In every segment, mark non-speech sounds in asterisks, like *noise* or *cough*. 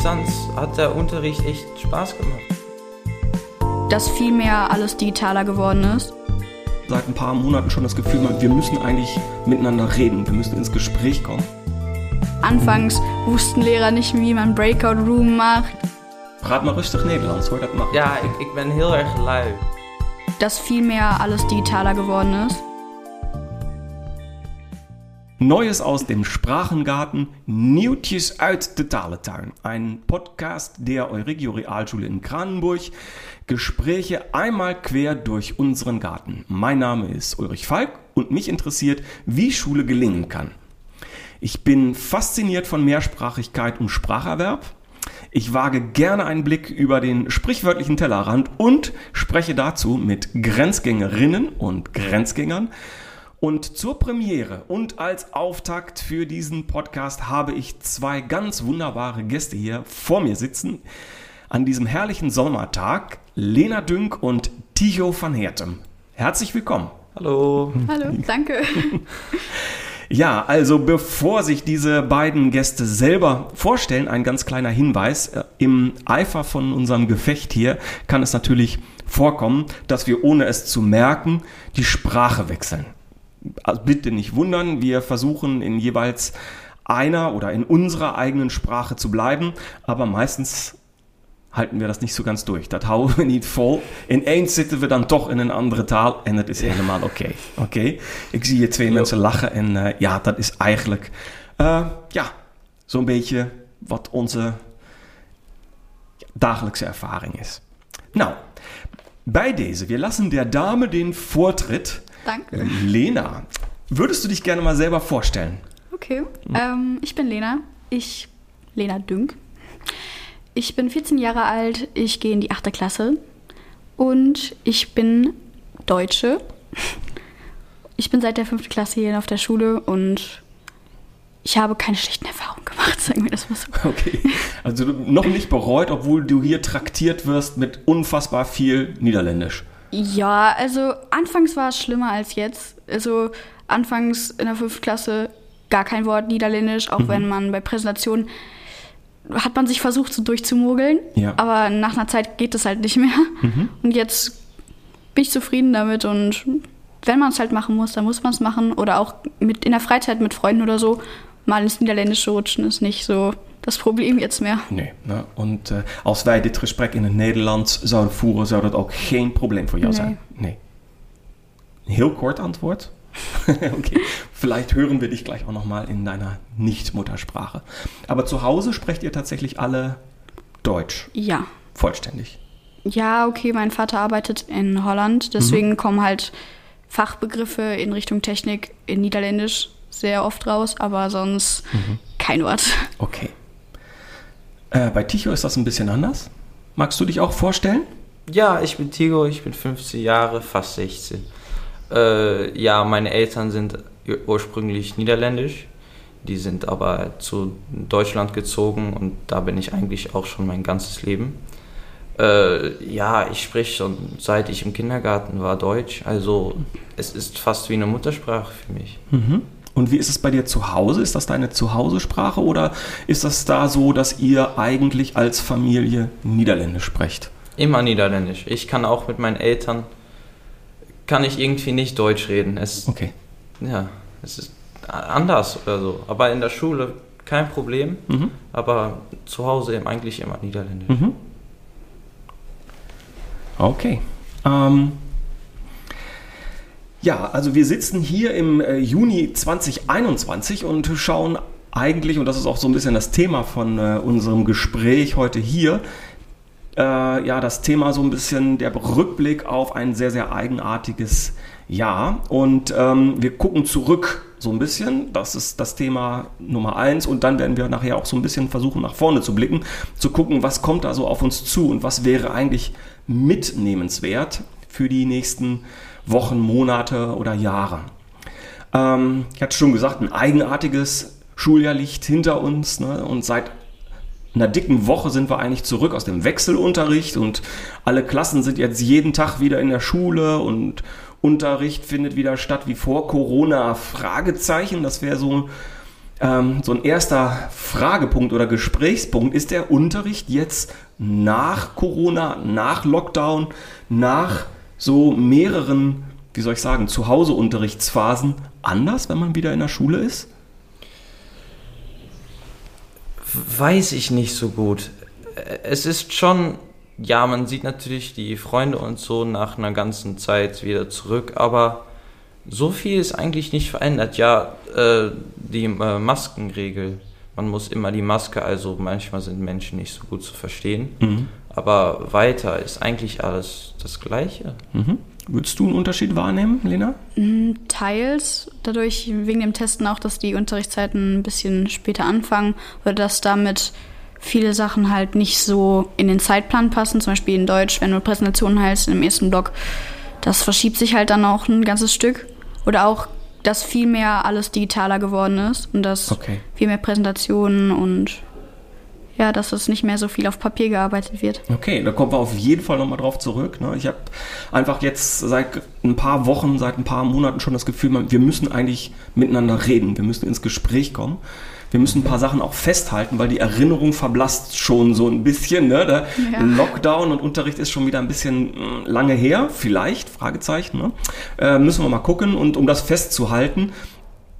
Distanz hat der Unterricht echt Spaß gemacht. Dass viel mehr alles digitaler geworden ist. Seit ein paar Monaten schon das Gefühl, wir müssen eigentlich miteinander reden, wir müssen ins Gespräch kommen. Anfangs wussten Lehrer nicht, wie man Breakout Room macht. Praat mal rustig Nederlands, hoor dat mag. Ja, ik, ik ben heel erg lui. Dass viel mehr alles digitaler geworden ist. Neues aus dem Sprachengarten, Nieuwtjes uit de Talentuin. Ein Podcast der Euregio Realschule in Kranenburg. Gespräche einmal quer durch unseren Garten. Mein Name ist Ulrich Falk und mich interessiert, wie Schule gelingen kann. Ich bin fasziniert von Mehrsprachigkeit und Spracherwerb. Ich wage gerne einen Blick über den sprichwörtlichen Tellerrand und spreche dazu mit Grenzgängerinnen und Grenzgängern und zur Premiere und als Auftakt für diesen Podcast habe ich zwei ganz wunderbare Gäste hier vor mir sitzen. An diesem herrlichen Sommertag Lena Dünk und Tijo van Hertem. Herzlich willkommen. Hallo. Hallo, danke. *laughs* Ja, also bevor sich diese beiden Gäste selber vorstellen, ein ganz kleiner Hinweis. Im Eifer von unserem Gefecht hier kann es natürlich vorkommen, dass wir ohne es zu merken die Sprache wechseln also bitte nicht wundern, wir versuchen in jeweils einer oder in unserer eigenen Sprache zu bleiben, aber meistens halten wir das nicht so ganz durch. Dat houden we niet vol. Ineens zitten we dan toch in een andere taal en het is helemaal oké. Okay. Oké, ik zie hier twee mensen lachen en uh, ja, dat is eigenlijk uh, ja, zo'n beetje wat onze dagelijkse ervaring is. Nou, bij deze, wir lassen der Dame den Vortritt. Danke. Lena, würdest du dich gerne mal selber vorstellen? Okay, ähm, ich bin Lena. Ich, Lena Dünk. Ich bin 14 Jahre alt, ich gehe in die 8. Klasse und ich bin Deutsche. Ich bin seit der 5. Klasse hier auf der Schule und ich habe keine schlechten Erfahrungen gemacht, *laughs* sagen wir das mal so. Okay, also noch nicht bereut, obwohl du hier traktiert wirst mit unfassbar viel Niederländisch. Ja, also anfangs war es schlimmer als jetzt. Also anfangs in der 5. Klasse gar kein Wort Niederländisch, auch mhm. wenn man bei Präsentationen hat man sich versucht, so durchzumogeln. Ja. Aber nach einer Zeit geht es halt nicht mehr. Mhm. Und jetzt bin ich zufrieden damit und wenn man es halt machen muss, dann muss man es machen. Oder auch mit, in der Freizeit mit Freunden oder so mal ins Niederländische rutschen ist nicht so das Problem jetzt mehr. Nee, ne? und äh, als wij dit gesprek in het Nederlands zouden voeren, zou dat ook geen probleem voor jou nee. zijn. Nee. Heel kort Antwort. *laughs* okay, vielleicht hören wir dich gleich auch nochmal in deiner Nicht-Muttersprache. Aber zu Hause sprecht ihr tatsächlich alle Deutsch? Ja. Vollständig? Ja, okay, mein Vater arbeitet in Holland, deswegen mhm. kommen halt Fachbegriffe in Richtung Technik in Niederländisch sehr oft raus, aber sonst mhm. kein Wort. Okay. Äh, bei Ticho ist das ein bisschen anders. Magst du dich auch vorstellen? Ja, ich bin Tigo, ich bin 15 Jahre, fast 16. Äh, ja, meine Eltern sind ursprünglich niederländisch. Die sind aber zu Deutschland gezogen und da bin ich eigentlich auch schon mein ganzes Leben. Äh, ja, ich spreche schon seit ich im Kindergarten war Deutsch. Also es ist fast wie eine Muttersprache für mich. Mhm. Und wie ist es bei dir zu Hause? Ist das deine Zuhausesprache oder ist das da so, dass ihr eigentlich als Familie Niederländisch sprecht? Immer Niederländisch. Ich kann auch mit meinen Eltern, kann ich irgendwie nicht Deutsch reden. Es, okay. Ja, es ist anders oder so. Aber in der Schule kein Problem, mhm. aber zu Hause eigentlich immer Niederländisch. Mhm. Okay. Ähm, ja, also wir sitzen hier im äh, Juni 2021 und schauen eigentlich, und das ist auch so ein bisschen das Thema von äh, unserem Gespräch heute hier, äh, ja, das Thema so ein bisschen der Rückblick auf ein sehr, sehr eigenartiges Jahr. Und ähm, wir gucken zurück so ein bisschen. Das ist das Thema Nummer eins. Und dann werden wir nachher auch so ein bisschen versuchen, nach vorne zu blicken, zu gucken, was kommt da so auf uns zu und was wäre eigentlich mitnehmenswert für die nächsten Wochen, Monate oder Jahre. Ähm, ich hatte schon gesagt, ein eigenartiges Schuljahr liegt hinter uns ne? und seit einer dicken Woche sind wir eigentlich zurück aus dem Wechselunterricht und alle Klassen sind jetzt jeden Tag wieder in der Schule und Unterricht findet wieder statt wie vor Corona. Fragezeichen, das wäre so ähm, so ein erster Fragepunkt oder Gesprächspunkt. Ist der Unterricht jetzt nach Corona, nach Lockdown, nach so mehreren, wie soll ich sagen, Zuhause-Unterrichtsphasen anders, wenn man wieder in der Schule ist? Weiß ich nicht so gut. Es ist schon, ja, man sieht natürlich die Freunde und so nach einer ganzen Zeit wieder zurück, aber so viel ist eigentlich nicht verändert. Ja, äh, die äh, Maskenregel. Man muss immer die Maske, also manchmal sind Menschen nicht so gut zu verstehen. Mhm. Aber weiter ist eigentlich alles das Gleiche. Mhm. Würdest du einen Unterschied wahrnehmen, Lena? Mm, teils. Dadurch, wegen dem Testen auch, dass die Unterrichtszeiten ein bisschen später anfangen oder dass damit viele Sachen halt nicht so in den Zeitplan passen. Zum Beispiel in Deutsch, wenn du Präsentationen hältst im ersten Block, das verschiebt sich halt dann auch ein ganzes Stück. Oder auch, dass viel mehr alles digitaler geworden ist und dass okay. viel mehr Präsentationen und ja, dass es nicht mehr so viel auf Papier gearbeitet wird. Okay, da kommen wir auf jeden Fall nochmal drauf zurück. Ne? Ich habe einfach jetzt seit ein paar Wochen, seit ein paar Monaten schon das Gefühl, wir müssen eigentlich miteinander reden, wir müssen ins Gespräch kommen wir müssen ein paar Sachen auch festhalten, weil die Erinnerung verblasst schon so ein bisschen. Ne? Der ja. Lockdown und Unterricht ist schon wieder ein bisschen hm, lange her, vielleicht, Fragezeichen. Ne? Äh, müssen wir mal gucken. Und um das festzuhalten,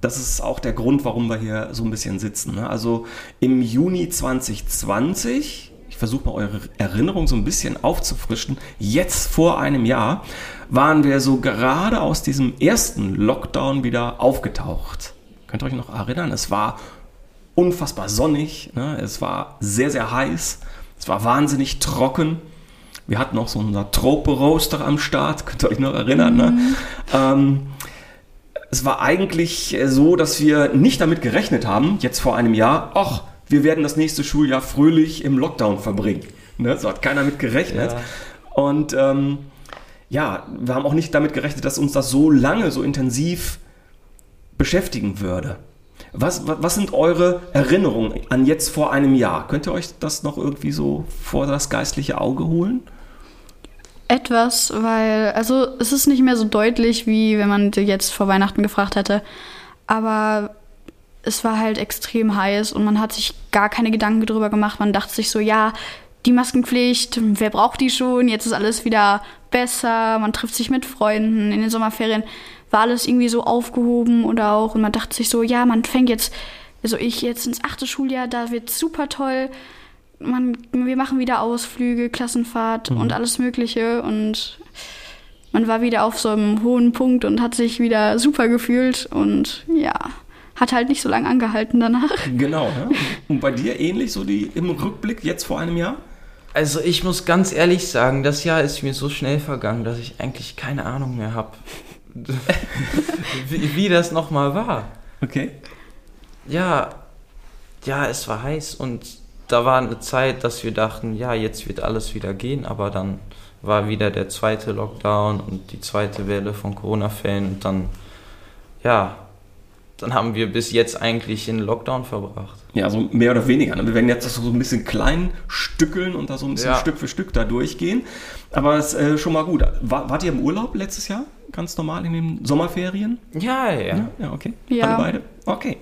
das ist auch der Grund, warum wir hier so ein bisschen sitzen. Ne? Also im Juni 2020, ich versuche mal eure Erinnerung so ein bisschen aufzufrischen, jetzt vor einem Jahr waren wir so gerade aus diesem ersten Lockdown wieder aufgetaucht. Könnt ihr euch noch erinnern? Es war unfassbar sonnig. Ne? Es war sehr, sehr heiß. Es war wahnsinnig trocken. Wir hatten auch so unser Trope-Roaster am Start, könnt ihr euch noch erinnern. Ne? Mhm. Ne? Ähm, es war eigentlich so, dass wir nicht damit gerechnet haben, jetzt vor einem Jahr, ach, wir werden das nächste Schuljahr fröhlich im Lockdown verbringen. Ne? So hat keiner mit gerechnet. Ja. Und ähm, ja, wir haben auch nicht damit gerechnet, dass uns das so lange, so intensiv beschäftigen würde. Was, was sind eure Erinnerungen an jetzt vor einem Jahr? Könnt ihr euch das noch irgendwie so vor das geistliche Auge holen? Etwas, weil, also es ist nicht mehr so deutlich, wie wenn man jetzt vor Weihnachten gefragt hätte. Aber es war halt extrem heiß und man hat sich gar keine Gedanken darüber gemacht. Man dachte sich so, ja, die Maskenpflicht, wer braucht die schon? Jetzt ist alles wieder besser. Man trifft sich mit Freunden in den Sommerferien war alles irgendwie so aufgehoben oder auch, und man dachte sich so, ja, man fängt jetzt, also ich jetzt ins achte Schuljahr, da wird super toll. Man, wir machen wieder Ausflüge, Klassenfahrt mhm. und alles Mögliche und man war wieder auf so einem hohen Punkt und hat sich wieder super gefühlt und ja, hat halt nicht so lange angehalten danach. Genau. Ja? *laughs* Und bei dir ähnlich so die im Rückblick jetzt vor einem Jahr? Also ich muss ganz ehrlich sagen, das Jahr ist mir so schnell vergangen, dass ich eigentlich keine Ahnung mehr habe, *laughs* wie, wie das nochmal war. Okay. Ja, ja, es war heiß und da war eine Zeit, dass wir dachten, ja, jetzt wird alles wieder gehen, aber dann war wieder der zweite Lockdown und die zweite Welle von Corona-Fällen und dann, ja, dann haben wir bis jetzt eigentlich in Lockdown verbracht. Ja, so mehr oder weniger. Ne? Wir werden jetzt so ein bisschen klein stückeln und da so ein bisschen ja. Stück für Stück da durchgehen. Aber es ist äh, schon mal gut. War, wart ihr im Urlaub letztes Jahr? Ganz normal in den Sommerferien? Ja, ja. Ja, ja okay. Ja. Alle beide? Okay.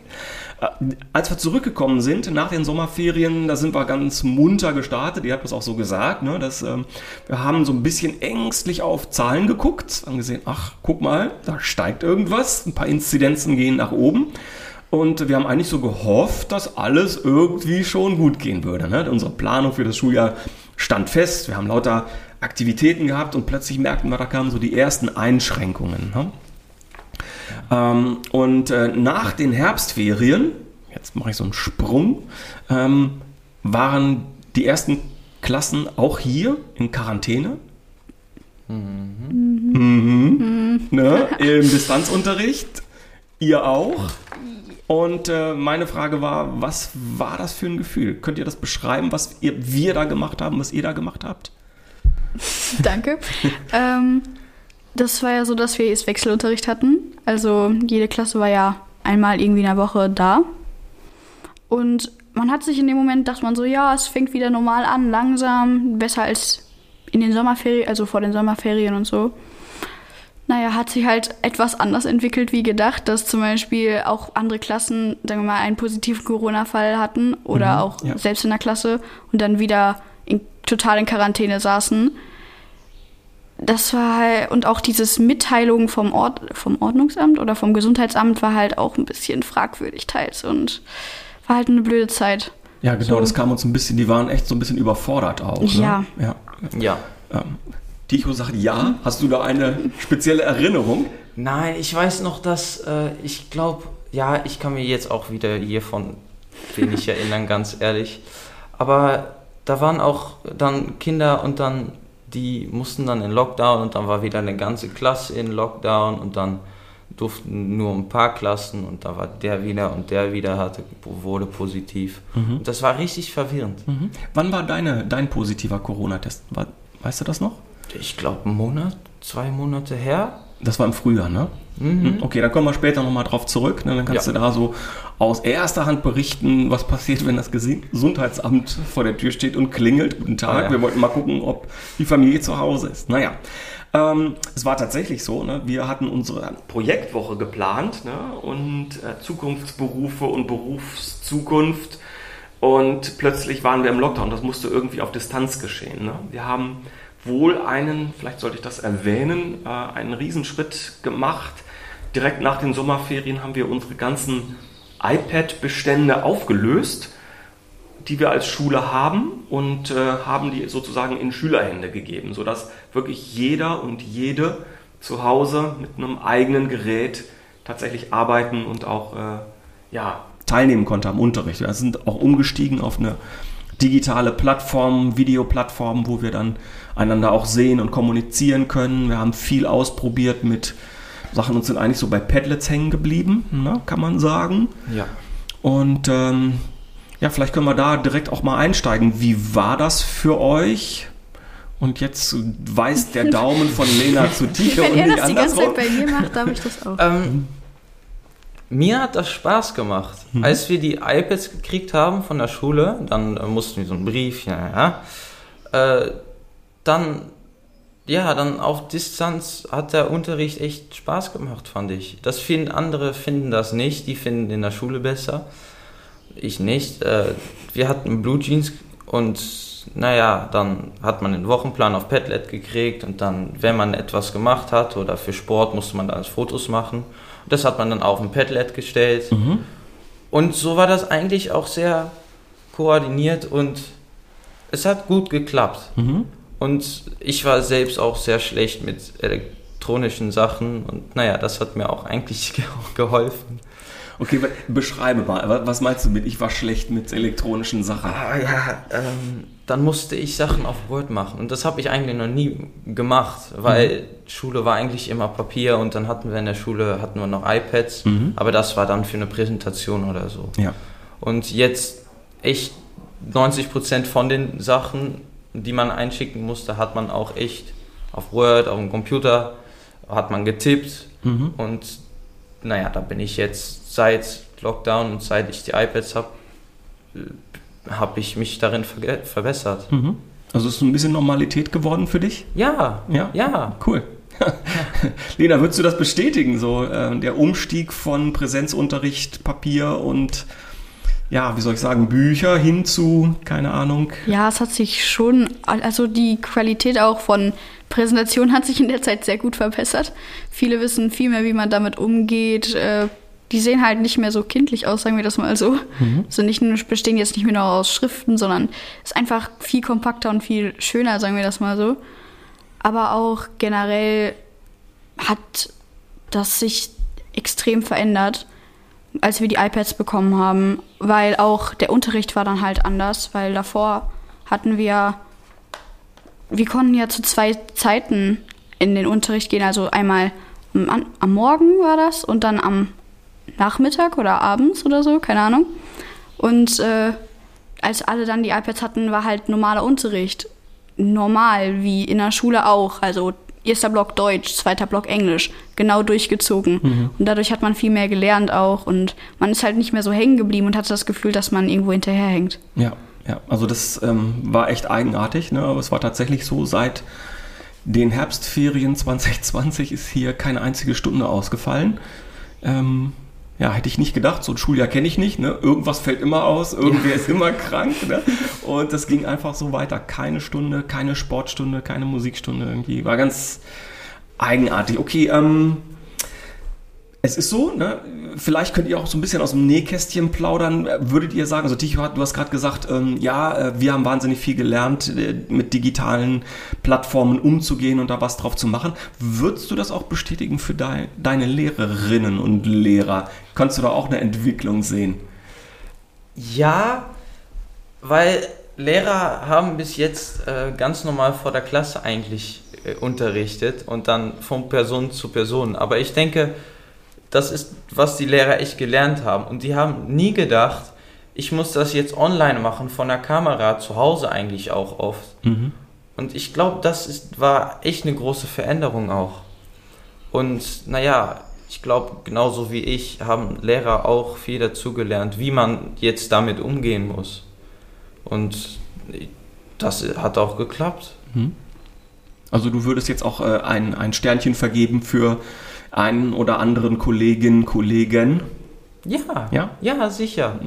Äh, als wir zurückgekommen sind nach den Sommerferien, da sind wir ganz munter gestartet. Ihr habt das auch so gesagt. Ne? Dass, ähm, wir haben so ein bisschen ängstlich auf Zahlen geguckt. Haben gesehen, ach, guck mal, da steigt irgendwas. Ein paar Inzidenzen gehen nach oben. Und wir haben eigentlich so gehofft, dass alles irgendwie schon gut gehen würde. Ne? Unsere Planung für das Schuljahr stand fest. Wir haben lauter Aktivitäten gehabt und plötzlich merkten wir, da kamen so die ersten Einschränkungen. Ne? Ähm, und äh, nach den Herbstferien, jetzt mache ich so einen Sprung, ähm, waren die ersten Klassen auch hier in Quarantäne. Mhm. Mhm. Mhm. Ne? *laughs* Im Distanzunterricht. Ihr auch. Und äh, meine Frage war, was war das für ein Gefühl? Könnt ihr das beschreiben, was ihr, wir da gemacht haben, was ihr da gemacht habt? *laughs* Danke. ähm, das war ja so, dass wir jetzt Wechselunterricht hatten. Also jede Klasse war ja einmal irgendwie in der Woche da. Und man hat sich in dem Moment, dachte man so, ja, es fängt wieder normal an, langsam, besser als in den Sommerferien, also vor den Sommerferien und so. naja, hat sich halt etwas anders entwickelt wie gedacht, dass zum Beispiel auch andere Klassen, sagen wir mal, einen positiven Corona-Fall hatten oder Mhm, auch ja. selbst in der Klasse und dann wieder in, total in Quarantäne saßen. Das war halt, und auch dieses Mitteilung vom, Ort, vom Ordnungsamt oder vom Gesundheitsamt war halt auch ein bisschen fragwürdig teils und war halt eine blöde Zeit. Ja, genau, So. das kam uns ein bisschen, die waren echt so ein bisschen überfordert auch. Ja. Ne? ja. Ja. Ähm, Ticho sagt ja. Hast du da eine spezielle Erinnerung? Nein, ich weiß noch, dass äh, ich glaube, ja, ich kann mir jetzt auch wieder hiervon wenig erinnern, ganz ehrlich. Aber da waren auch dann Kinder und dann, die mussten dann in Lockdown und dann war wieder eine ganze Klasse in Lockdown und dann durften nur ein paar Klassen und da war der wieder und der wieder hatte, wurde positiv. Und das war richtig verwirrend. Mhm. Wann war deine, dein positiver Corona-Test? Weißt du das noch? Ich glaube, einen Monat, zwei Monate her. Das war im Frühjahr, ne? Mhm. Okay, dann kommen wir später nochmal drauf zurück. Ne? Dann kannst Ja. du da so aus erster Hand berichten, was passiert, wenn das Gesundheitsamt vor der Tür steht und klingelt. Guten Tag, Ah, ja. wir wollten mal gucken, ob die Familie zu Hause ist. Naja, ähm, es war tatsächlich so, ne? wir hatten unsere Projektwoche geplant ne? und äh, Zukunftsberufe und Berufszukunft. Und plötzlich waren wir im Lockdown. Das musste irgendwie auf Distanz geschehen. Ne? Wir haben wohl einen, vielleicht sollte ich das erwähnen, äh, einen Riesenschritt gemacht. Direkt nach den Sommerferien haben wir unsere ganzen iPad-Bestände aufgelöst, die wir als Schule haben und äh, haben die sozusagen in Schülerhände gegeben, sodass wirklich jeder und jede zu Hause mit einem eigenen Gerät tatsächlich arbeiten und auch äh, ja, teilnehmen konnte am Unterricht. Wir sind auch umgestiegen auf eine digitale Plattform, Videoplattform, wo wir dann einander auch sehen und kommunizieren können. Wir haben viel ausprobiert mit Sachen und sind eigentlich so bei Padlets hängen geblieben, ne, kann man sagen. Ja. Und ähm, ja, vielleicht können wir da direkt auch mal einsteigen. Wie war das für euch? Und jetzt weist der *laughs* Daumen von Lena zu Ticho und Wenn er nicht das die ganze Zeit andersrum. bei mir macht, darf ich das auch. Ähm, mir hat das Spaß gemacht. Mhm. Als wir die iPads gekriegt haben von der Schule, dann äh, mussten wir so einen Brief, ja, ja. Äh, dann, ja, dann auf Distanz hat der Unterricht echt Spaß gemacht, fand ich. Das finden andere finden das nicht, die finden in der Schule besser. Ich nicht. Äh, wir hatten Blue Jeans und naja, dann hat man den Wochenplan auf Padlet gekriegt und dann, wenn man etwas gemacht hat oder für Sport, musste man dann Fotos machen. Das hat man dann auf ein Padlet gestellt. Mhm. Und so war das eigentlich auch sehr koordiniert und es hat gut geklappt. Mhm. Und ich war selbst auch sehr schlecht mit elektronischen Sachen und naja, das hat mir auch eigentlich *laughs* ge- geholfen. Okay, beschreibe mal, wa- was meinst du mit, ich war schlecht mit elektronischen Sachen? Ah ja, ähm, dann musste ich Sachen auf Word machen und das habe ich eigentlich noch nie gemacht, weil Schule war eigentlich immer Papier und dann hatten wir in der Schule hatten wir noch iPads, Mhm. aber das war dann für eine Präsentation oder so. Ja. Und jetzt echt 90% von den Sachen, die man einschicken musste, hat man auch echt auf Word, auf dem Computer, hat man getippt. Mhm. Und naja, da bin ich jetzt seit Lockdown und seit ich die iPads habe, habe ich mich darin verge- verbessert. Mhm. Also ist es ein bisschen Normalität geworden für dich? Ja, Ja. ja. Cool. *laughs* Lena, würdest du das bestätigen, so äh, der Umstieg von Präsenzunterricht, Papier und ja, wie soll ich sagen, Bücher hin zu, keine Ahnung. Ja, es hat sich schon, also die Qualität auch von Präsentation *laughs* hat sich in der Zeit sehr gut verbessert. Viele wissen viel mehr, wie man damit umgeht. Äh, Die sehen halt nicht mehr so kindlich aus, sagen wir das mal so. Also nicht nur, bestehen jetzt nicht mehr nur aus Schriften, sondern ist einfach viel kompakter und viel schöner, sagen wir das mal so. Aber auch generell hat das sich extrem verändert, als wir die iPads bekommen haben, weil auch der Unterricht war dann halt anders, weil davor hatten wir, wir konnten ja zu zwei Zeiten in den Unterricht gehen, also einmal am, am Morgen war das und dann am Nachmittag oder abends oder so, keine Ahnung. Und äh, als alle dann die iPads hatten, war halt normaler Unterricht. Normal, wie in der Schule auch. Also erster Block Deutsch, zweiter Block Englisch, genau durchgezogen. Und dadurch hat man viel mehr gelernt auch und man ist halt nicht mehr so hängen geblieben und hatte das Gefühl, dass man irgendwo hinterherhängt. Ja, ja. Also das ähm, war echt eigenartig, ne? aber es war tatsächlich so, seit den Herbstferien *laughs* 2020 ist hier keine einzige Stunde ausgefallen. Ähm, ja, hätte ich nicht gedacht, so ein Schuljahr kenne ich nicht, ne? Irgendwas fällt immer aus, irgendwer ja. ist immer krank, ne? Und das ging einfach so weiter. Keine Stunde, keine Sportstunde, keine Musikstunde irgendwie. War ganz eigenartig. Okay, ähm, es ist so, ne? vielleicht könnt ihr auch so ein bisschen aus dem Nähkästchen plaudern. Würdet ihr sagen, also Ticho, du hast gerade gesagt, ähm, ja, äh, wir haben wahnsinnig viel gelernt, äh, mit digitalen Plattformen umzugehen und da was drauf zu machen. Würdest du das auch bestätigen für de deine Lehrerinnen und Lehrer? Kannst du da auch eine Entwicklung sehen? Ja, weil Lehrer haben bis jetzt äh, ganz normal vor der Klasse eigentlich äh, unterrichtet und dann von Person zu Person. Aber ich denke, das ist, was die Lehrer echt gelernt haben. Und die haben nie gedacht, ich muss das jetzt online machen, von der Kamera, zu Hause eigentlich auch oft. Mhm. Und ich glaube, das ist, war echt eine große Veränderung auch. Und naja, ich glaube, genauso wie ich haben Lehrer auch viel dazugelernt, wie man jetzt damit umgehen muss. Und das hat auch geklappt. Mhm. Also du würdest jetzt auch äh, ein, ein Sternchen vergeben für einen oder anderen Kolleginnen, Kollegen? Ja, ja, ja, sicher.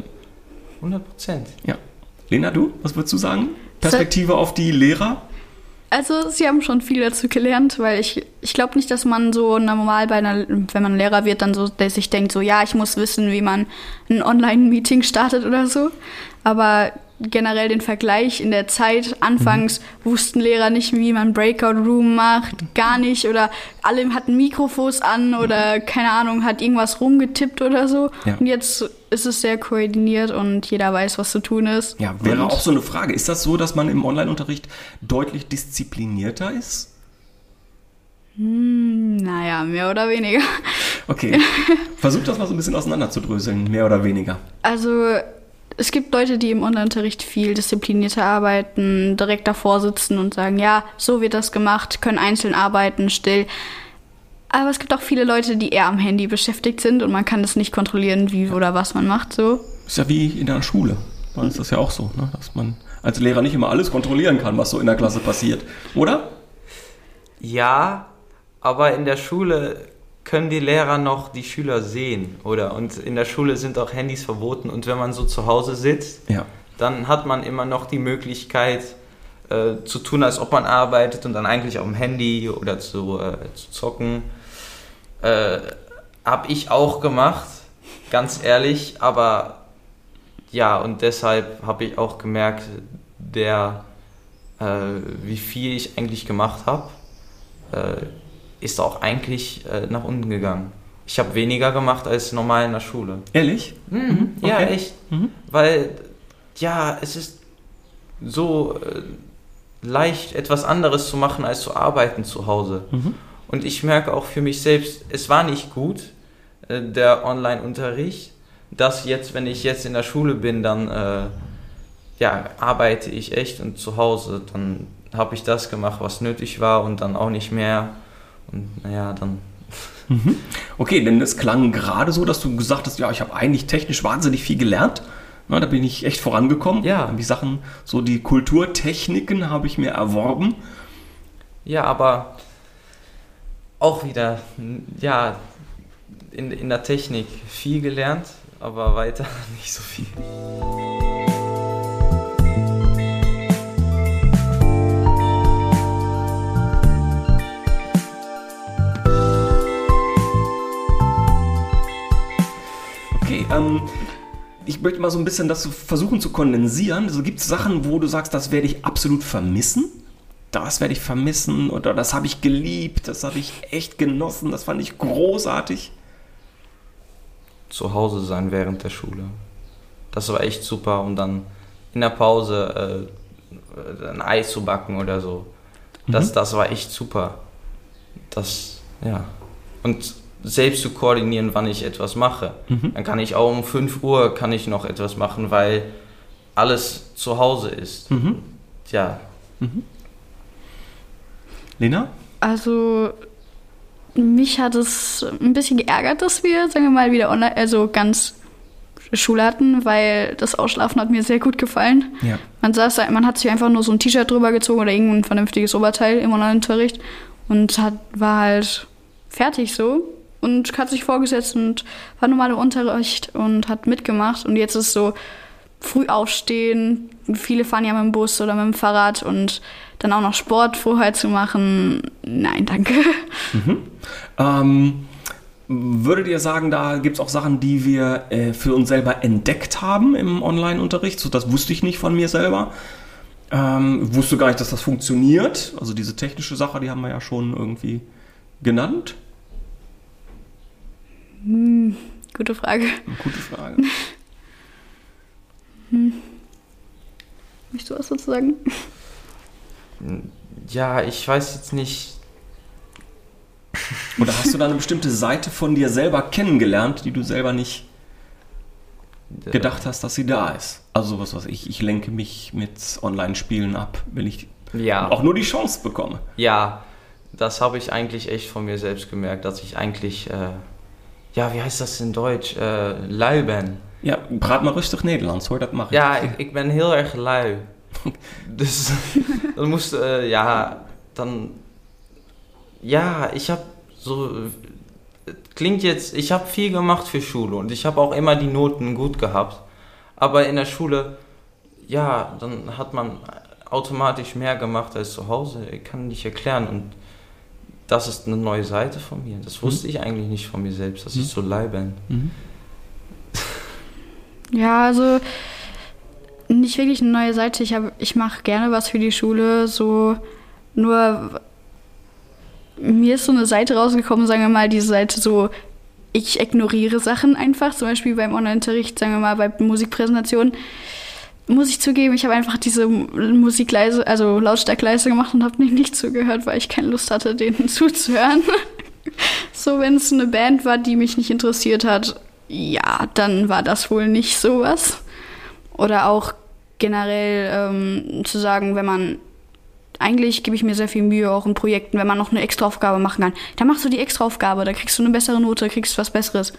100 Prozent. Ja. Lena, du, was würdest du sagen? Perspektive auf die Lehrer? Also, sie haben schon viel dazu gelernt, weil ich, ich glaube nicht, dass man so normal bei einer, wenn man Lehrer wird, dann so, dass sich denkt, so, ja, ich muss wissen, wie man ein Online-Meeting startet oder so. Aber generell den Vergleich in der Zeit. Anfangs mhm. wussten Lehrer nicht, wie man Breakout Room macht, gar nicht. Oder alle hatten Mikrofons an oder keine Ahnung, hat irgendwas rumgetippt oder so. Ja. Und jetzt ist es sehr koordiniert und jeder weiß, was zu tun ist. Ja, wäre und auch so eine Frage. Ist das so, dass man im Online-Unterricht deutlich disziplinierter ist? Hm, naja, mehr oder weniger. Okay. Versuch das mal so ein bisschen auseinanderzudröseln, mehr oder weniger. Also es gibt Leute, die im Unterricht viel disziplinierter arbeiten, direkt davor sitzen und sagen, ja, so wird das gemacht, können einzeln arbeiten, still. Aber es gibt auch viele Leute, die eher am Handy beschäftigt sind und man kann das nicht kontrollieren, wie oder was man macht. So. Ist ja wie in der Schule. Dann ist das ja auch so, ne? dass man als Lehrer nicht immer alles kontrollieren kann, was so in der Klasse passiert, oder? Ja, aber in der Schule können die Lehrer noch die Schüler sehen, oder? Und in der Schule sind auch Handys verboten und wenn man so zu Hause sitzt, ja. dann hat man immer noch die Möglichkeit äh, zu tun, als ob man arbeitet und dann eigentlich auf dem Handy oder zu, äh, zu zocken. Äh, Habe ich auch gemacht, ganz ehrlich, aber ja, und deshalb habe ich auch gemerkt, der, äh, wie viel ich eigentlich gemacht habe äh, ist auch eigentlich äh, nach unten gegangen. Ich habe weniger gemacht als normal in der Schule. Ehrlich? Mhm. mhm. Okay. Ja, echt. Mhm. Weil, ja, es ist so äh, leicht, etwas anderes zu machen, als zu arbeiten zu Hause. Mhm. Und ich merke auch für mich selbst, es war nicht gut, äh, der Online-Unterricht. Dass jetzt, wenn ich jetzt in der Schule bin, dann äh, ja, arbeite ich echt und zu Hause, dann habe ich das gemacht, was nötig war und dann auch nicht mehr und naja, dann. *laughs* Mhm. Okay, denn es klang gerade so, dass du gesagt hast, ja, ich habe eigentlich technisch wahnsinnig viel gelernt. Na, da bin ich echt vorangekommen. Ja. Die Sachen, so die Kulturtechniken habe ich mir erworben. Ja, aber auch wieder, ja, in, in der Technik viel gelernt, aber weiter *laughs* nicht so viel. Ähm, ich möchte mal so ein bisschen das versuchen zu kondensieren. Also gibt es Sachen, wo du sagst, das werde ich absolut vermissen? Das werde ich vermissen oder das habe ich geliebt, das habe ich echt genossen, das fand ich großartig. Zu Hause sein während der Schule. Das war echt super und dann in der Pause äh, ein Ei zu backen oder so. Das, mhm. das war echt super. Das, ja. Und selbst zu koordinieren, wann ich etwas mache. Mhm. Dann kann ich auch um 5 Uhr kann ich noch etwas machen, weil alles zu Hause ist. Mhm. Ja. Lena? Also mich hat es ein bisschen geärgert, dass wir, sagen wir mal, wieder online, also ganz Schule hatten, weil das Ausschlafen hat mir sehr gut gefallen. Ja. Man saß, da- man hat sich einfach nur so ein T-Shirt drüber gezogen oder irgendein vernünftiges Oberteil im Online-Unterricht und hat, war halt fertig so und hat sich vorgesetzt und war normaler Unterricht und hat mitgemacht und jetzt ist so früh aufstehen, viele fahren ja mit dem Bus oder mit dem Fahrrad und dann auch noch Sport vorher zu machen, nein, danke. Ähm, würdet ihr sagen, da gibt es auch Sachen, die wir äh, für uns selber entdeckt haben im Online-Unterricht? So, das wusste ich nicht von mir selber. Ähm, wusste gar nicht, dass das funktioniert. Also diese technische Sache, die haben wir ja schon irgendwie genannt. Gute Frage. Gute Frage. *laughs* Möchtest du was dazu sagen? Ja, ich weiß jetzt nicht. Oder hast du da eine bestimmte Seite von dir selber kennengelernt, die du selber nicht gedacht hast, dass sie da ist? Also was weiß ich, ich lenke mich mit Online-Spielen ab, wenn ich Ja. auch nur die Chance bekomme. Ja, das habe ich eigentlich echt von mir selbst gemerkt, dass ich eigentlich, äh, ja, wie heißt das in Deutsch? Äh, lui ben. Ja, praat maar rustig Nederlands hoor, dat mag. Ja, ik, ik ben heel erg lui. *laughs* Dus dan moest, äh, ja, dann, ja, ich habe so, klingt jetzt, ich habe viel gemacht für Schule und ich habe auch immer die Noten gut gehabt. Aber in der Schule, ja, dann hat man automatisch mehr gemacht als zu Hause. Ich kann nicht erklären und das ist eine neue Seite von mir. Das wusste ich eigentlich nicht von mir selbst, dass ich so lui bin. Mhm. *laughs* Ja, also nicht wirklich eine neue Seite. Ich, ich mache gerne was für die Schule. So nur mir ist so eine Seite rausgekommen, sagen wir mal, diese Seite so, ich ignoriere Sachen einfach. Zum Beispiel beim Online-Unterricht, sagen wir mal, bei Musikpräsentationen. Muss ich zugeben, ich habe einfach diese Musik leise, also lautstark leise gemacht und habe nicht zugehört, weil ich keine Lust hatte, denen *laughs* zuzuhören. so, wenn es eine Band war, die mich nicht interessiert hat, ja, dann war das wohl nicht sowas. Oder auch generell ähm, zu sagen, wenn man eigentlich gebe ich mir sehr viel Mühe auch in Projekten, wenn man noch eine Extraaufgabe machen kann, dann machst du die Extraaufgabe, da kriegst du eine bessere Note, kriegst was Besseres.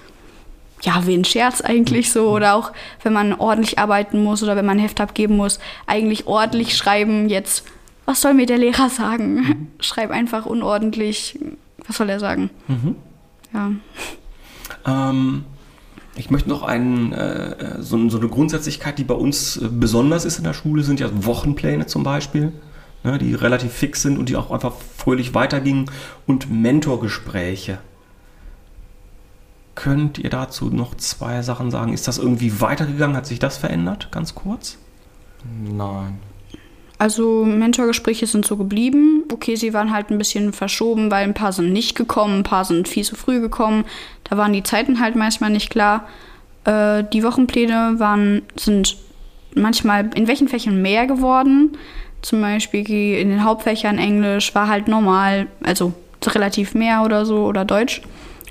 Ja, wie ein Scherz eigentlich so. Oder auch, wenn man ordentlich arbeiten muss oder wenn man ein Heft abgeben muss, eigentlich ordentlich schreiben. Jetzt, was soll mir der Lehrer sagen? *laughs* Schreib einfach unordentlich. Was soll er sagen? Ja. Ähm, ich möchte noch einen, äh, so, so eine Grundsätzlichkeit, die bei uns äh, besonders ist in der Schule, sind ja Wochenpläne zum Beispiel, ne, die relativ fix sind und die auch einfach fröhlich weitergingen und Mentorgespräche. Könnt ihr dazu noch zwei Sachen sagen? Ist das irgendwie weitergegangen? Hat sich das verändert? Ganz kurz. Nein. Also Mentorgespräche sind so geblieben. Okay, sie waren halt ein bisschen verschoben, weil ein paar sind nicht gekommen, ein paar sind viel zu früh gekommen. Da waren die Zeiten halt manchmal nicht klar. Äh, die Wochenpläne waren, sind manchmal in welchen Fächern mehr geworden. Zum Beispiel in den Hauptfächern Englisch war halt normal, also relativ mehr oder so oder Deutsch.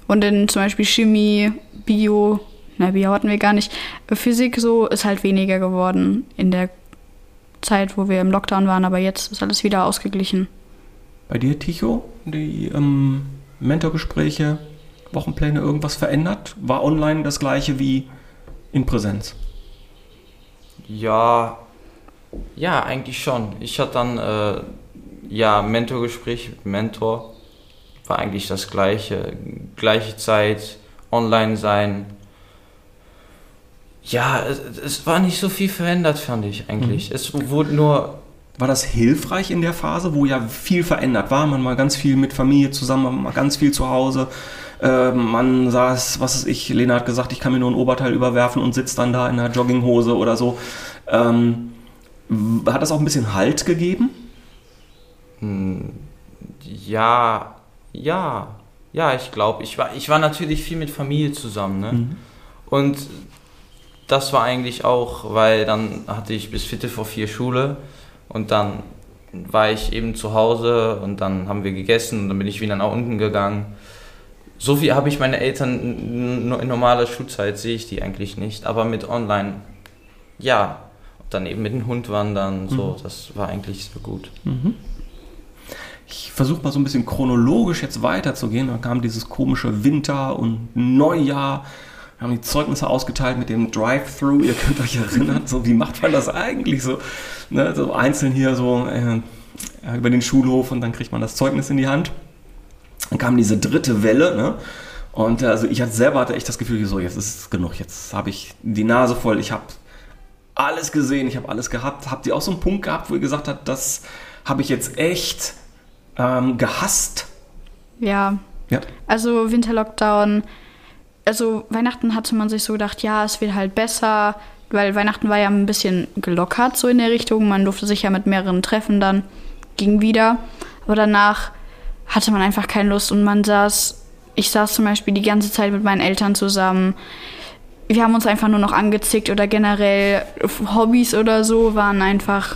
Und in zum Beispiel Chemie, Bio, na Bio hatten wir gar nicht. Physik so ist halt weniger geworden in der Zeit, wo wir im Lockdown waren, aber jetzt ist alles wieder ausgeglichen. Bei dir, Ticho, die ähm, Mentorgespräche, Wochenpläne, irgendwas verändert? War online das gleiche wie in Präsenz? Ja, ja, eigentlich schon. Ich hatte dann, äh, ja, Mentorgespräch mit Mentor. War eigentlich das gleiche. Gleiche Zeit, online sein. Ja, es, es war nicht so viel verändert, fand ich eigentlich. Es wurde nur, War das hilfreich in der Phase, wo ja viel verändert war? Man war ganz viel mit Familie zusammen, man war ganz viel zu Hause. Äh, man saß, was ist ich, Lena hat gesagt, ich kann mir nur ein Oberteil überwerfen und sitzt dann da in einer Jogginghose oder so. Ähm, hat das auch ein bisschen Halt gegeben? ja, ja, ja, ich glaube, ich war, ich war natürlich viel mit Familie zusammen, ne? Und das war eigentlich auch, weil dann hatte ich bis Viertel vor vier Schule und dann war ich eben zu Hause und dann haben wir gegessen und dann bin ich wieder nach unten gegangen. So viel habe ich meine Eltern in normaler Schulzeit sehe ich die eigentlich nicht, aber mit online, ja. Und dann eben mit dem Hund wandern, so, das war eigentlich sehr gut. Ich versuche mal so ein bisschen chronologisch jetzt weiterzugehen. Dann kam dieses komische Winter und Neujahr. Wir haben die Zeugnisse ausgeteilt mit dem Drive-Thru. Ihr könnt euch erinnern, so wie macht man das eigentlich so? Ne, so einzeln hier so äh, über den Schulhof und dann kriegt man das Zeugnis in die Hand. Dann kam diese dritte Welle, ne? Und äh, also ich hatte selber hatte echt das Gefühl, so jetzt ist es genug, jetzt habe ich die Nase voll, ich habe alles gesehen, ich habe alles gehabt. Habt ihr auch so einen Punkt gehabt, wo ihr gesagt habt, das habe ich jetzt echt ähm, gehasst? Ja. Ja. Also Winterlockdown, also Weihnachten hatte man sich so gedacht, ja, es wird halt besser, weil Weihnachten war ja ein bisschen gelockert so in der Richtung. Man durfte sich ja mit mehreren treffen dann, ging wieder. Aber danach hatte man einfach keine Lust und man saß, ich saß zum Beispiel die ganze Zeit mit meinen Eltern zusammen. Wir haben uns einfach nur noch angezickt oder generell Hobbys oder so waren einfach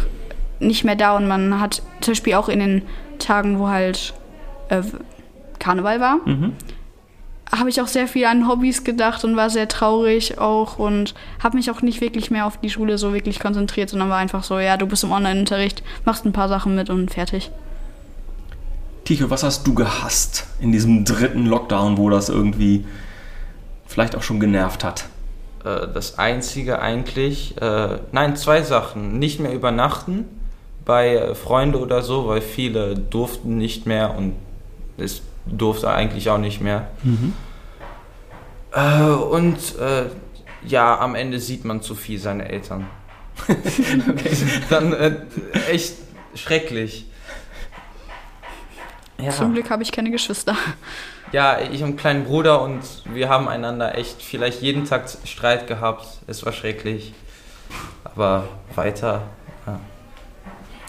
nicht mehr da und man hat zum Beispiel auch in den Tagen, wo halt äh, Karneval war, Mhm. habe ich auch sehr viel an Hobbys gedacht und war sehr traurig auch und habe mich auch nicht wirklich mehr auf die Schule so wirklich konzentriert, sondern war einfach so, ja, du bist im Online-Unterricht, machst ein paar Sachen mit und fertig. Ticho, was hast du gehasst in diesem dritten Lockdown, wo das irgendwie vielleicht auch schon genervt hat? Äh, das Einzige eigentlich, äh, nein, zwei Sachen. Nicht mehr übernachten bei äh, Freunden oder so, weil viele durften nicht mehr und es durfte eigentlich auch nicht mehr. Äh, und äh, ja, am Ende sieht man zu viel seine Eltern. *laughs* *laughs* Dann äh, echt schrecklich. Ja. Zum Glück habe ich keine Geschwister. Ja, ich habe einen kleinen Bruder und wir haben einander echt vielleicht jeden Tag Streit gehabt. Es war schrecklich. Aber weiter. Ja.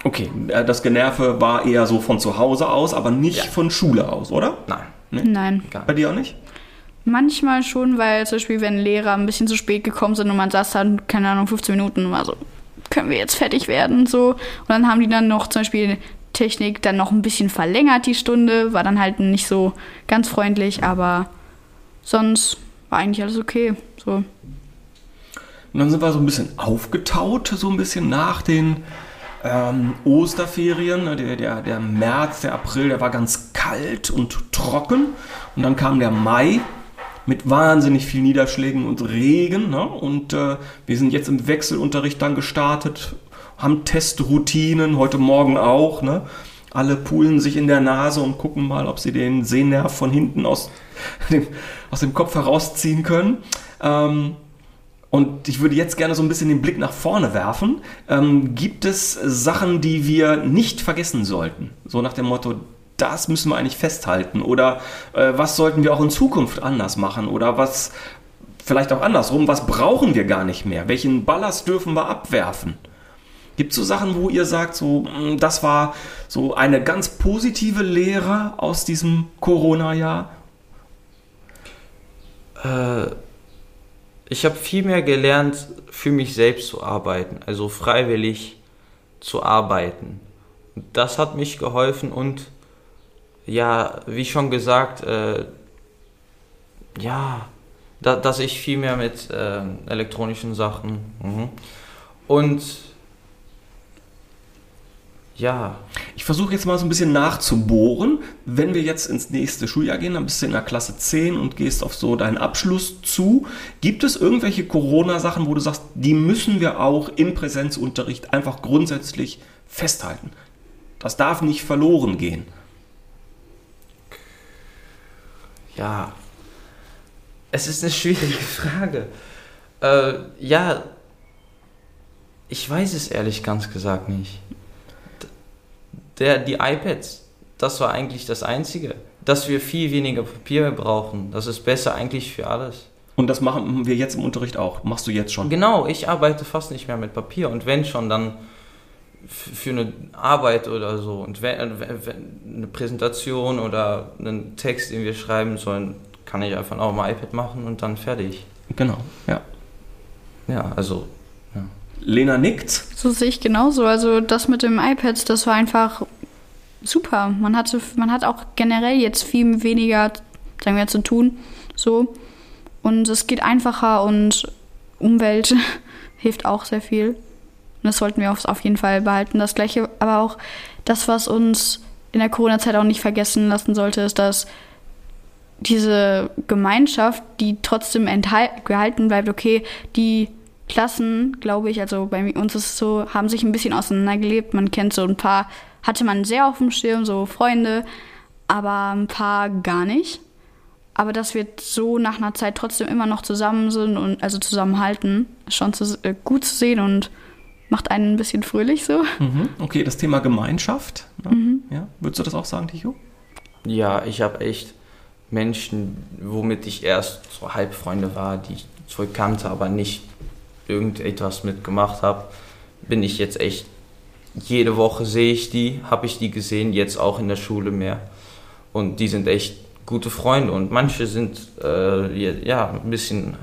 Okay, äh, das Generve war eher so von zu Hause aus, aber nicht Ja. von Schule aus, oder? Nein, Nein. gar Bei dir auch nicht? Manchmal schon, weil zum Beispiel, wenn Lehrer ein bisschen zu spät gekommen sind und man saß dann, keine Ahnung, 15 Minuten und war so, können wir jetzt fertig werden? So. Und dann haben die dann noch zum Beispiel Technik dann noch ein bisschen verlängert, die Stunde, war dann halt nicht so ganz freundlich, aber sonst war eigentlich alles okay. So. Und dann sind wir so ein bisschen aufgetaut, so ein bisschen nach den ähm, Osterferien. ne, Der, der, der März, der April, der war ganz kalt und trocken. Und dann kam der Mai mit wahnsinnig viel Niederschlägen und Regen. Ne? Und äh, wir sind jetzt im Wechselunterricht dann gestartet, haben Testroutinen, heute Morgen auch. Ne? Alle pulen sich in der Nase und gucken mal, ob sie den Sehnerv von hinten aus *laughs* dem, aus dem Kopf herausziehen können. Ähm, und ich würde jetzt gerne so ein bisschen den Blick nach vorne werfen. Ähm, gibt es Sachen, die wir nicht vergessen sollten? So nach dem Motto, das müssen wir eigentlich festhalten. Oder äh, was sollten wir auch in Zukunft anders machen? Oder was, vielleicht auch andersrum, was brauchen wir gar nicht mehr? Welchen Ballast dürfen wir abwerfen? Gibt es so Sachen, wo ihr sagt, so, mh, das war so eine ganz positive Lehre aus diesem Corona-Jahr? Äh, ich habe viel mehr gelernt, für mich selbst zu arbeiten, also freiwillig zu arbeiten. Das hat mich geholfen und ja, wie schon gesagt, äh, ja, da, dass ich viel mehr mit äh, elektronischen Sachen mhm. und ja, Ich versuche jetzt mal so ein bisschen nachzubohren. Wenn wir jetzt ins nächste Schuljahr gehen, dann bist du in der Klasse 10 und gehst auf so deinen Abschluss zu. Gibt es irgendwelche Corona-Sachen, wo du sagst, die müssen wir auch im Präsenzunterricht einfach grundsätzlich festhalten? Das darf nicht verloren gehen. Ja, es ist eine schwierige *laughs* Frage. Äh, ja, ich weiß es ehrlich ganz gesagt nicht. Der, die iPads, das war eigentlich das Einzige. Dass wir viel weniger Papier brauchen, das ist besser eigentlich für alles. Und das machen wir jetzt im Unterricht auch. Machst du jetzt schon? Genau, ich arbeite fast nicht mehr mit Papier und wenn schon, dann für eine Arbeit oder so. Und wenn, wenn, wenn eine Präsentation oder einen Text, den wir schreiben sollen, kann ich einfach auf dem iPad machen und dann fertig. Genau, ja. Ja, also, Lena nickt. So sehe ich genauso. Also das mit dem iPad, das war einfach super. Man hatte, man hat auch generell jetzt viel weniger, sagen wir, zu tun. So. Und es geht einfacher und Umwelt *laughs* hilft auch sehr viel. Und das sollten wir auf, jeden Fall behalten. Das gleiche, aber auch das, was uns in der Corona-Zeit auch nicht vergessen lassen sollte, ist, dass diese Gemeinschaft, die trotzdem gehalten bleibt, okay, die Klassen, glaube ich, also bei uns ist es so, haben sich ein bisschen auseinandergelebt. Man kennt so ein paar, hatte man sehr auf dem Schirm, so Freunde, aber ein paar gar nicht. Aber dass wir so nach einer Zeit trotzdem immer noch zusammen sind und also zusammenhalten, ist schon zu, äh, gut zu sehen und macht einen ein bisschen fröhlich so. Mhm. Okay, das Thema Gemeinschaft. Ne? Mhm. Ja, würdest du das auch sagen, Ticho? Ja, ich habe echt Menschen, womit ich erst so Halbfreunde war, die ich zurückkannte, aber nicht irgendetwas mitgemacht habe, bin ich jetzt echt, jede Woche sehe ich die, habe ich die gesehen, jetzt auch in der Schule mehr. Und die sind echt gute Freunde und manche sind äh, ja ein bisschen,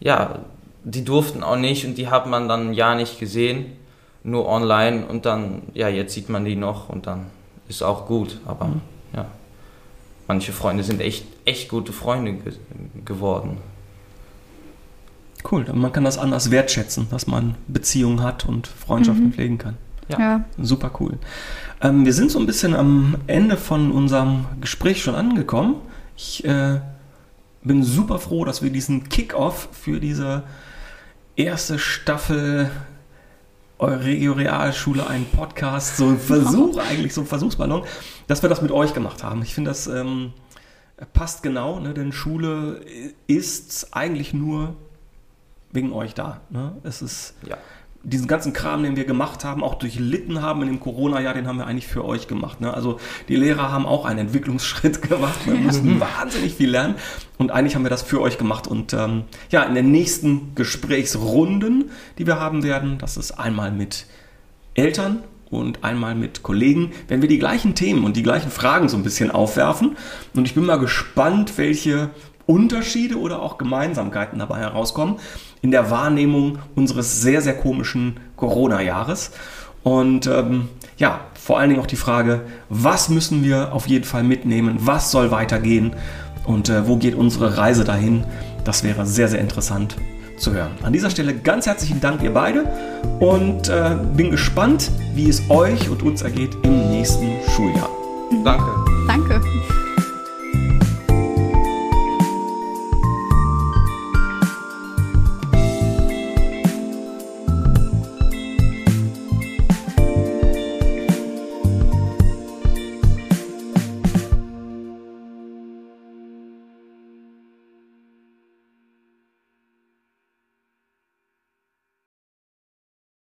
ja, die durften auch nicht und die hat man dann ein Jahr nicht gesehen, nur online und dann, ja, jetzt sieht man die noch und dann ist auch gut, aber mhm. ja, manche Freunde sind echt, echt gute Freunde ge geworden. Cool, man kann das anders wertschätzen, dass man Beziehungen hat und Freundschaften mhm. pflegen kann. Ja, ja, super cool. Ähm, wir sind so ein bisschen am Ende von unserem Gespräch schon angekommen. Ich äh, bin super froh, dass wir diesen Kick-Off für diese erste Staffel Euregio Realschule, ein Podcast, so ein Versuch *laughs* eigentlich, so ein Versuchsballon, dass wir das mit euch gemacht haben. Ich finde, das ähm, passt genau, ne? denn Schule ist eigentlich nur wegen euch da. Ne? Es ist ja. diesen ganzen Kram, den wir gemacht haben, auch durchlitten haben in dem Corona-Jahr, den haben wir eigentlich für euch gemacht. Ne? Also die Lehrer haben auch einen Entwicklungsschritt *laughs* gemacht. Wir mussten wahnsinnig viel lernen und eigentlich haben wir das für euch gemacht. Und ähm, ja, in den nächsten Gesprächsrunden, die wir haben werden, das ist einmal mit Eltern und einmal mit Kollegen, werden wir die gleichen Themen und die gleichen Fragen so ein bisschen aufwerfen. Und ich bin mal gespannt, welche Unterschiede oder auch Gemeinsamkeiten dabei herauskommen in der Wahrnehmung unseres sehr, sehr komischen Corona-Jahres. Und ähm, ja, vor allen Dingen auch die Frage, was müssen wir auf jeden Fall mitnehmen, was soll weitergehen und äh, wo geht unsere Reise dahin? Das wäre sehr, sehr interessant zu hören. An dieser Stelle ganz herzlichen Dank, ihr beide, und äh, bin gespannt, wie es euch und uns ergeht im nächsten Schuljahr. Danke.